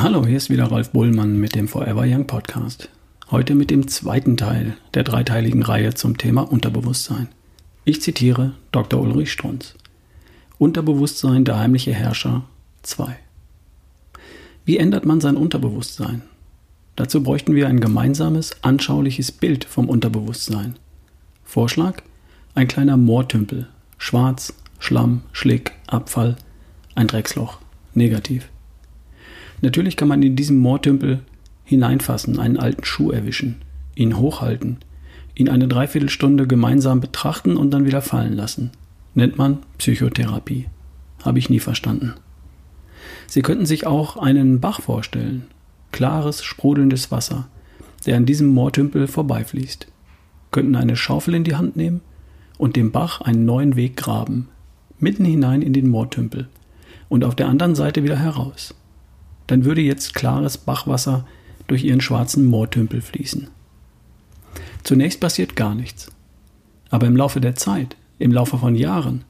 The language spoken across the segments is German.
Hallo, hier ist wieder Ralf Bullmann mit dem Forever Young Podcast. Heute mit dem zweiten Teil der dreiteiligen Reihe zum Thema Unterbewusstsein. Ich zitiere Dr. Ulrich Strunz. Unterbewusstsein, der heimliche Herrscher 2. Wie ändert man sein Unterbewusstsein? Dazu bräuchten wir ein gemeinsames, anschauliches Bild vom Unterbewusstsein. Vorschlag? Ein kleiner Moortümpel. Schwarz, Schlamm, Schlick, Abfall, ein Drecksloch. Negativ. Natürlich kann man in diesem Moortümpel hineinfassen, einen alten Schuh erwischen, ihn hochhalten, ihn eine Dreiviertelstunde gemeinsam betrachten und dann wieder fallen lassen. Nennt man Psychotherapie. Habe ich nie verstanden. Sie könnten sich auch einen Bach vorstellen. Klares, sprudelndes Wasser, der an diesem Moortümpel vorbeifließt. Könnten eine Schaufel in die Hand nehmen und dem Bach einen neuen Weg graben, mitten hinein in den Moortümpel und auf der anderen Seite wieder heraus dann würde jetzt klares Bachwasser durch ihren schwarzen Moortümpel fließen. Zunächst passiert gar nichts. Aber im Laufe der Zeit, im Laufe von Jahren,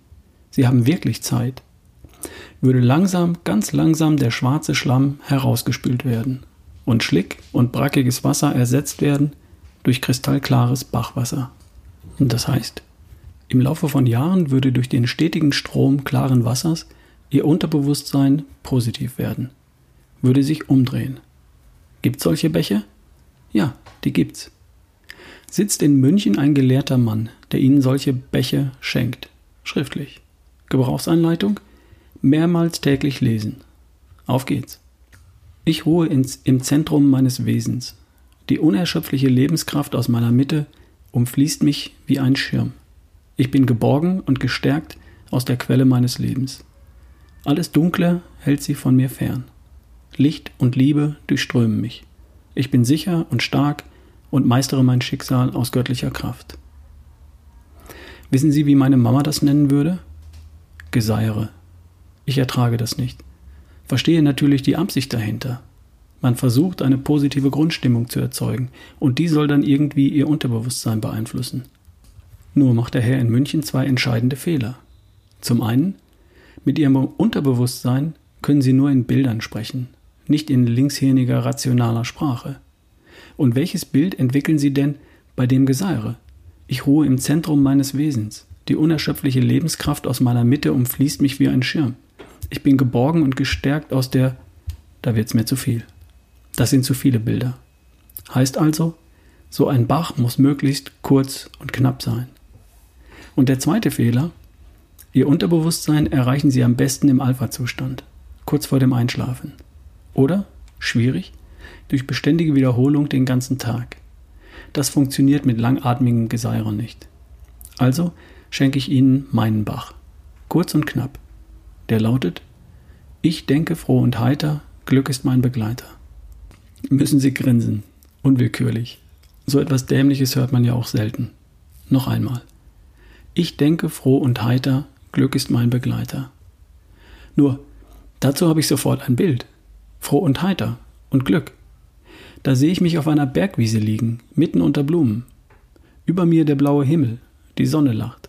Sie haben wirklich Zeit, würde langsam, ganz langsam der schwarze Schlamm herausgespült werden und Schlick und brackiges Wasser ersetzt werden durch kristallklares Bachwasser. Und das heißt, im Laufe von Jahren würde durch den stetigen Strom klaren Wassers Ihr Unterbewusstsein positiv werden würde sich umdrehen. Gibt solche Bäche? Ja, die gibt's. Sitzt in München ein gelehrter Mann, der Ihnen solche Bäche schenkt. Schriftlich. Gebrauchsanleitung? Mehrmals täglich lesen. Auf geht's. Ich ruhe ins, im Zentrum meines Wesens. Die unerschöpfliche Lebenskraft aus meiner Mitte umfließt mich wie ein Schirm. Ich bin geborgen und gestärkt aus der Quelle meines Lebens. Alles Dunkle hält sie von mir fern. Licht und Liebe durchströmen mich. Ich bin sicher und stark und meistere mein Schicksal aus göttlicher Kraft. Wissen Sie, wie meine Mama das nennen würde? Geseiere. Ich ertrage das nicht. Verstehe natürlich die Absicht dahinter. Man versucht, eine positive Grundstimmung zu erzeugen, und die soll dann irgendwie ihr Unterbewusstsein beeinflussen. Nur macht der Herr in München zwei entscheidende Fehler. Zum einen, mit ihrem Unterbewusstsein können sie nur in Bildern sprechen, nicht in linkshirniger rationaler Sprache. Und welches Bild entwickeln Sie denn bei dem Geseire? Ich ruhe im Zentrum meines Wesens. Die unerschöpfliche Lebenskraft aus meiner Mitte umfließt mich wie ein Schirm. Ich bin geborgen und gestärkt aus der. Da wird's mir zu viel. Das sind zu viele Bilder. Heißt also, so ein Bach muss möglichst kurz und knapp sein. Und der zweite Fehler, Ihr Unterbewusstsein erreichen Sie am besten im Alpha-Zustand, kurz vor dem Einschlafen. Oder, schwierig, durch beständige Wiederholung den ganzen Tag. Das funktioniert mit langatmigem Geseirer nicht. Also schenke ich Ihnen meinen Bach. Kurz und knapp. Der lautet, ich denke froh und heiter, Glück ist mein Begleiter. Müssen Sie grinsen, unwillkürlich. So etwas Dämliches hört man ja auch selten. Noch einmal. Ich denke froh und heiter, Glück ist mein Begleiter. Nur, dazu habe ich sofort ein Bild froh und heiter und Glück. Da sehe ich mich auf einer Bergwiese liegen, mitten unter Blumen. Über mir der blaue Himmel, die Sonne lacht.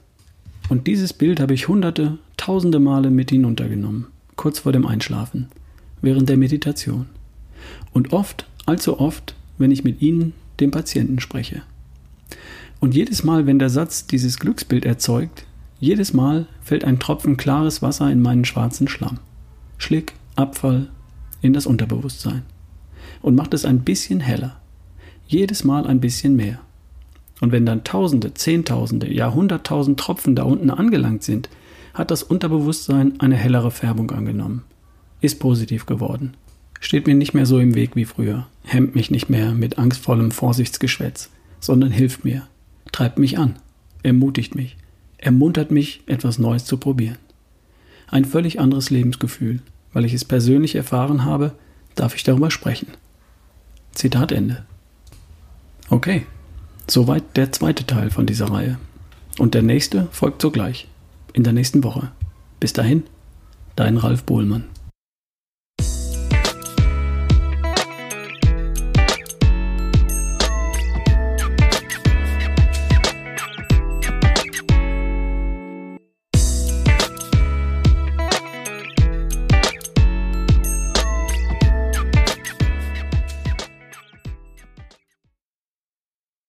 Und dieses Bild habe ich hunderte, tausende Male mit hinuntergenommen, kurz vor dem Einschlafen, während der Meditation. Und oft, allzu oft, wenn ich mit Ihnen, dem Patienten, spreche. Und jedes Mal, wenn der Satz dieses Glücksbild erzeugt, jedes Mal fällt ein Tropfen klares Wasser in meinen schwarzen Schlamm. Schlick, Abfall, in das Unterbewusstsein und macht es ein bisschen heller. Jedes Mal ein bisschen mehr. Und wenn dann Tausende, Zehntausende, ja Hunderttausend Tropfen da unten angelangt sind, hat das Unterbewusstsein eine hellere Färbung angenommen. Ist positiv geworden. Steht mir nicht mehr so im Weg wie früher, hemmt mich nicht mehr mit angstvollem Vorsichtsgeschwätz, sondern hilft mir, treibt mich an, ermutigt mich, ermuntert mich, etwas Neues zu probieren. Ein völlig anderes Lebensgefühl, weil ich es persönlich erfahren habe, darf ich darüber sprechen. Zitat Ende. Okay, soweit der zweite Teil von dieser Reihe. Und der nächste folgt sogleich, in der nächsten Woche. Bis dahin, dein Ralf Bohlmann.